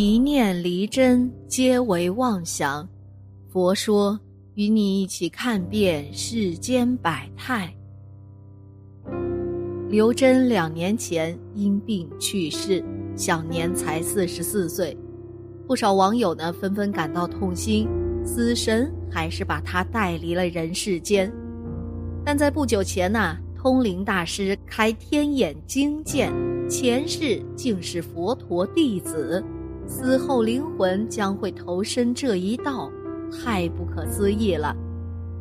一念离真，皆为妄想。佛说，与你一起看遍世间百态。刘真两年前因病去世，享年才四十四岁。不少网友呢纷纷感到痛心，死神还是把他带离了人世间。但在不久前呢，通灵大师开天眼惊见，前世竟是佛陀弟子。死后灵魂将会投身这一道，太不可思议了。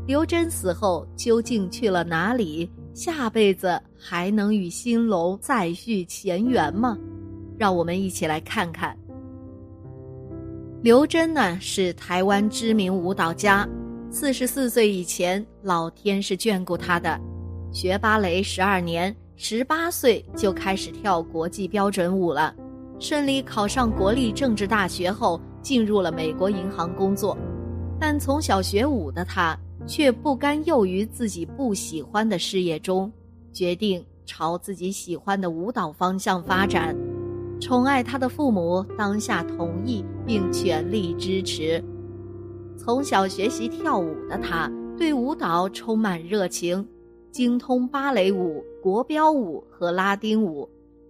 刘真死后究竟去了哪里？下辈子还能与新龙再续前缘吗？让我们一起来看看。刘真呢是台湾知名舞蹈家，四十四岁以前，老天是眷顾他的，学芭蕾十二年，十八岁就开始跳国际标准舞了。顺利考上国立政治大学后，进入了美国银行工作。但从小学舞的他，却不甘囿于自己不喜欢的事业中，决定朝自己喜欢的舞蹈方向发展。宠爱他的父母当下同意，并全力支持。从小学习跳舞的他，对舞蹈充满热情，精通芭蕾舞、国标舞和拉丁舞。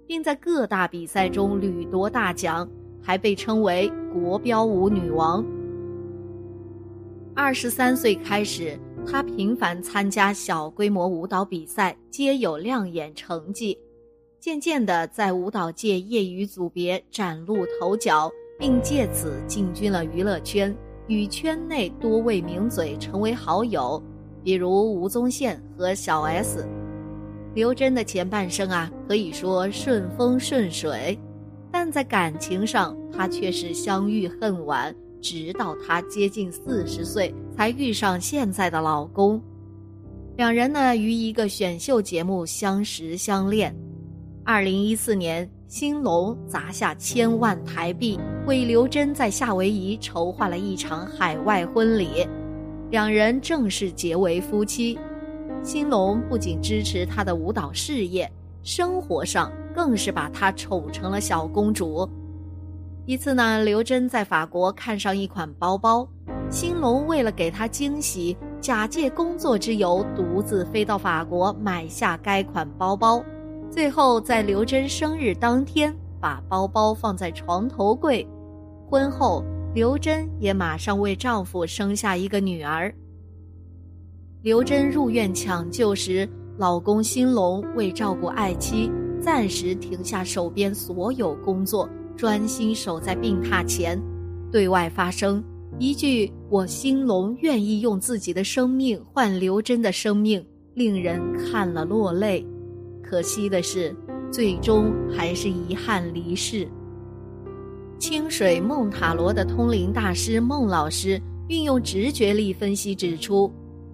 并在各大比赛中屡夺大奖，还被称为“国标舞女王”。二十三岁开始，她频繁参加小规模舞蹈比赛，皆有亮眼成绩。渐渐的，在舞蹈界业余组别崭露头角，并借此进军了娱乐圈，与圈内多位名嘴成为好友，比如吴宗宪和小 S。刘真的前半生啊，可以说顺风顺水，但在感情上，她却是相遇恨晚，直到她接近四十岁才遇上现在的老公。两人呢，于一个选秀节目相识相恋。二零一四年，兴隆砸下千万台币为刘真在夏威夷筹划了一场海外婚礼，两人正式结为夫妻。兴隆不仅支持她的舞蹈事业，生活上更是把她宠成了小公主。一次呢，刘真在法国看上一款包包，兴隆为了给她惊喜，假借工作之由，独自飞到法国买下该款包包。最后在刘真生日当天，把包包放在床头柜。婚后，刘真也马上为丈夫生下一个女儿。刘真入院抢救时，老公兴隆为照顾爱妻，暂时停下手边所有工作，专心守在病榻前，对外发声一句“我兴隆愿意用自己的生命换刘真的生命”，令人看了落泪。可惜的是，最终还是遗憾离世。清水梦塔罗的通灵大师孟老师运用直觉力分析指出。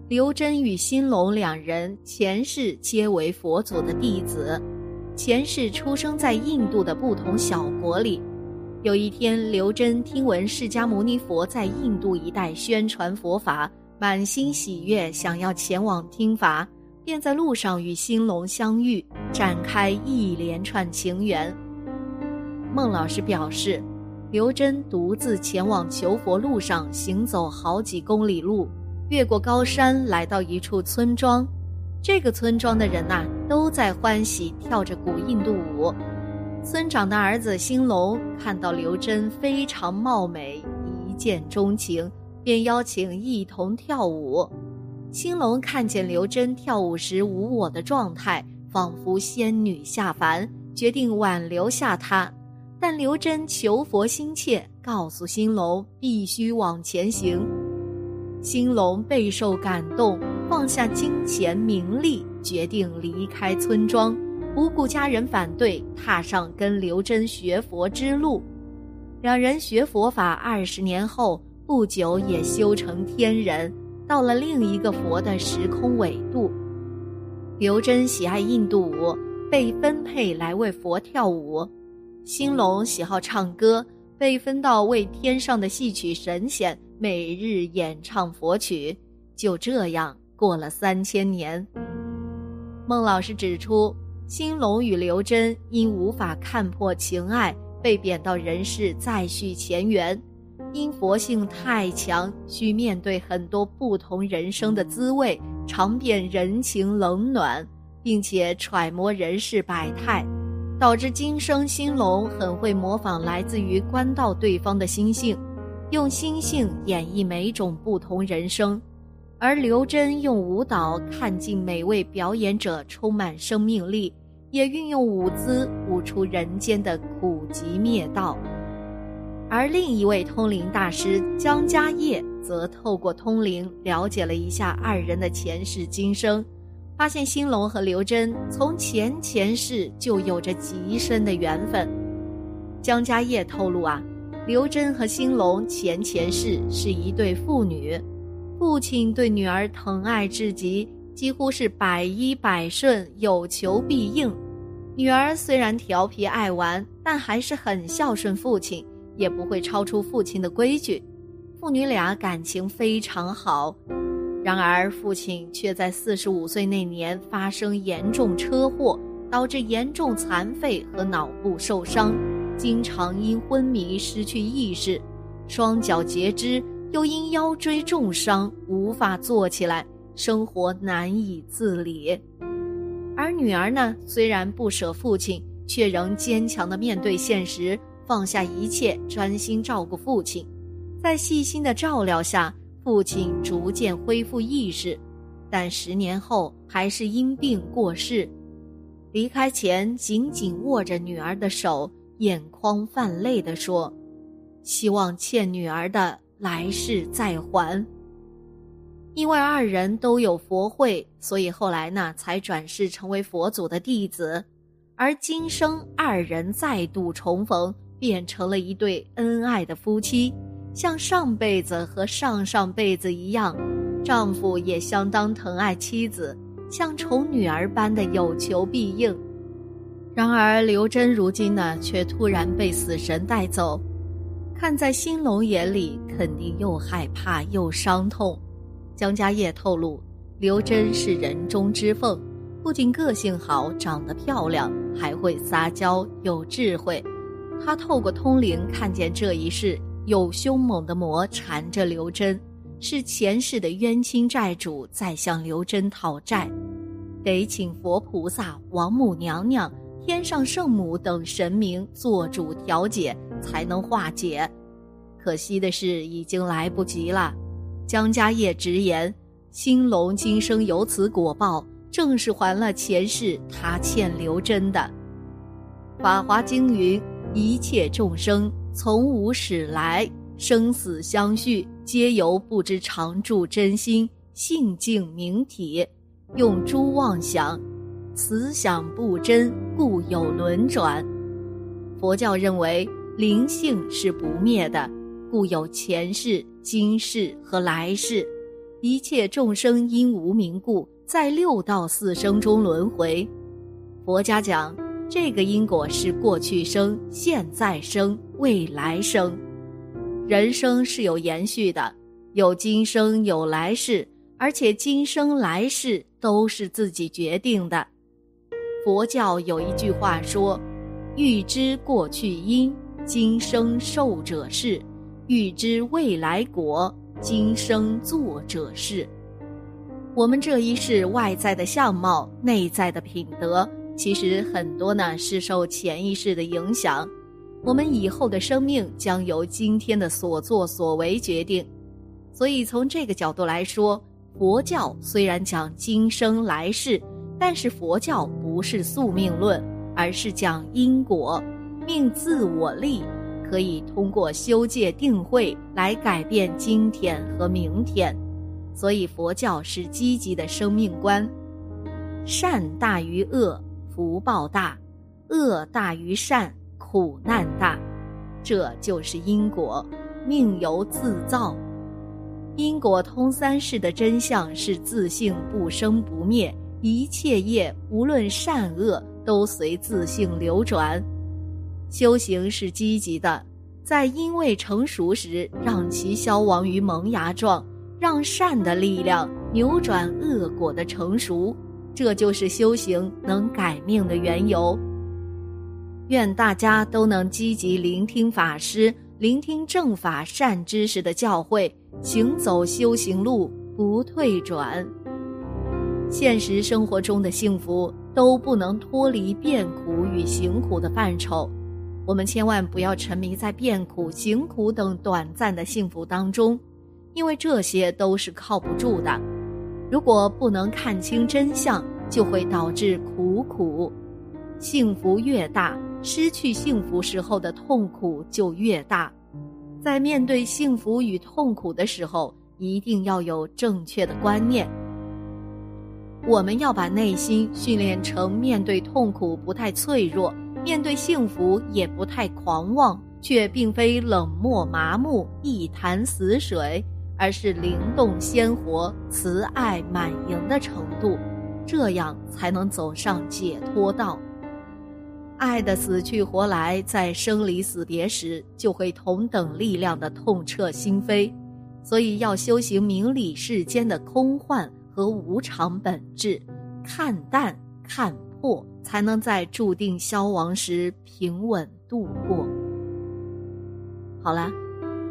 刘真与兴隆两人前世皆为佛祖的弟子，前世出生在印度的不同小国里。有一天，刘真听闻释迦牟尼佛在印度一带宣传佛法，满心喜悦，想要前往听法，便在路上与兴隆相遇，展开一连串情缘。孟老师表示，刘真独自前往求佛路上行走好几公里路。越过高山，来到一处村庄，这个村庄的人呐，都在欢喜跳着古印度舞。村长的儿子兴隆看到刘真非常貌美，一见钟情，便邀请一同跳舞。兴隆看见刘真跳舞时无我的状态，仿佛仙女下凡，决定挽留下她。但刘真求佛心切，告诉兴隆必须往前行。兴隆备受感动，放下金钱名利，决定离开村庄，不顾家人反对，踏上跟刘真学佛之路。两人学佛法二十年后，不久也修成天人，到了另一个佛的时空纬度。刘真喜爱印度舞，被分配来为佛跳舞；兴隆喜好唱歌，被分到为天上的戏曲神仙每日演唱佛曲。就这样过了三千年。孟老师指出，兴隆与刘真因无法看破情爱。被贬到人世再续前缘，因佛性太强，需面对很多不同人生的滋味，尝遍人情冷暖，并且揣摩人世百态，导致今生兴隆很会模仿来自于官道对方的心性，用心性演绎每种不同人生，而刘真用舞蹈看尽每位表演者充满生命力。也运用舞姿舞出人间的苦集灭道，而另一位通灵大师江家业则透过通灵了解了一下二人的前世今生，发现兴隆和刘真从前前世就有着极深的缘分。江家业透露啊，刘真和兴隆前前世是一对父女，父亲对女儿疼爱至极，几乎是百依百顺，有求必应。女儿虽然调皮爱玩，但还是很孝顺父亲，也不会超出父亲的规矩。父女俩感情非常好。然而，父亲却在四十五岁那年发生严重车祸，导致严重残废和脑部受伤，经常因昏迷失去意识，双脚截肢，又因腰椎重伤无法坐起来，生活难以自理。而女儿呢，虽然不舍父亲，却仍坚强地面对现实，放下一切，专心照顾父亲。在细心的照料下，父亲逐渐恢复意识，但十年后还是因病过世。离开前，紧紧握着女儿的手，眼眶泛泪地说：“希望欠女儿的来世再还。”因为二人都有佛慧，所以后来呢才转世成为佛祖的弟子。而今生二人再度重逢，变成了一对恩爱的夫妻，像上辈子和上上辈子一样，丈夫也相当疼爱妻子，像宠女儿般的有求必应。然而刘真如今呢，却突然被死神带走，看在兴隆眼里，肯定又害怕又伤痛。江家业透露，刘真是人中之凤，不仅个性好、长得漂亮，还会撒娇、有智慧。他透过通灵看见这一世有凶猛的魔缠着刘真，是前世的冤亲债主在向刘真讨债，得请佛菩萨、王母娘娘、天上圣母等神明做主调解，才能化解。可惜的是，已经来不及了。江家业直言，兴隆今生有此果报，正是还了前世他欠刘真的。《法华经》云：“一切众生从无始来，生死相续，皆由不知常住真心，性净明体，用诸妄想，此想不真，故有轮转。”佛教认为灵性是不灭的。故有前世、今世和来世，一切众生因无名故，在六道四生中轮回。佛家讲，这个因果是过去生、现在生、未来生。人生是有延续的，有今生，有来世，而且今生来世都是自己决定的。佛教有一句话说：“欲知过去因，今生受者是。”欲知未来果，今生作者是。我们这一世外在的相貌、内在的品德，其实很多呢是受前一世的影响。我们以后的生命将由今天的所作所为决定。所以从这个角度来说，佛教虽然讲今生来世，但是佛教不是宿命论，而是讲因果，命自我立。可以通过修戒定慧来改变今天和明天，所以佛教是积极的生命观。善大于恶，福报大；恶大于善，苦难大。这就是因果，命由自造。因果通三世的真相是自性不生不灭，一切业无论善恶都随自性流转。修行是积极的，在因未成熟时让其消亡于萌芽状，让善的力量扭转恶果的成熟，这就是修行能改命的缘由。愿大家都能积极聆听法师、聆听正法善知识的教诲。行走修行路不退转。现实生活中的幸福都不能脱离变苦与行苦的范畴，我们千万不要沉迷在变苦、行苦等短暂的幸福当中，因为这些都是靠不住的。如果不能看清真相，就会导致苦苦。幸福越大，失去幸福时候的痛苦就越大。在面对幸福与痛苦的时候，一定要有正确的观念。我们要把内心训练成面对痛苦不太脆弱，面对幸福也不太狂妄，却并非冷漠麻木、一潭死水，而是灵动鲜活、慈爱满盈的程度，这样才能走上解脱道。爱的死去活来，在生离死别时，就会同等力量的痛彻心扉。所以要修行明理世间的空幻和无常本质，看淡看破，才能在注定消亡时平稳度过。好了，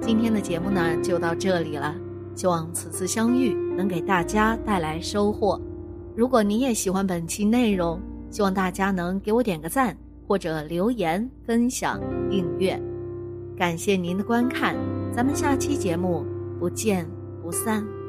今天的节目呢就到这里了。希望此次相遇能给大家带来收获。如果你也喜欢本期内容，希望大家能给我点个赞。或者留言、分享、订阅，感谢您的观看，咱们下期节目不见不散。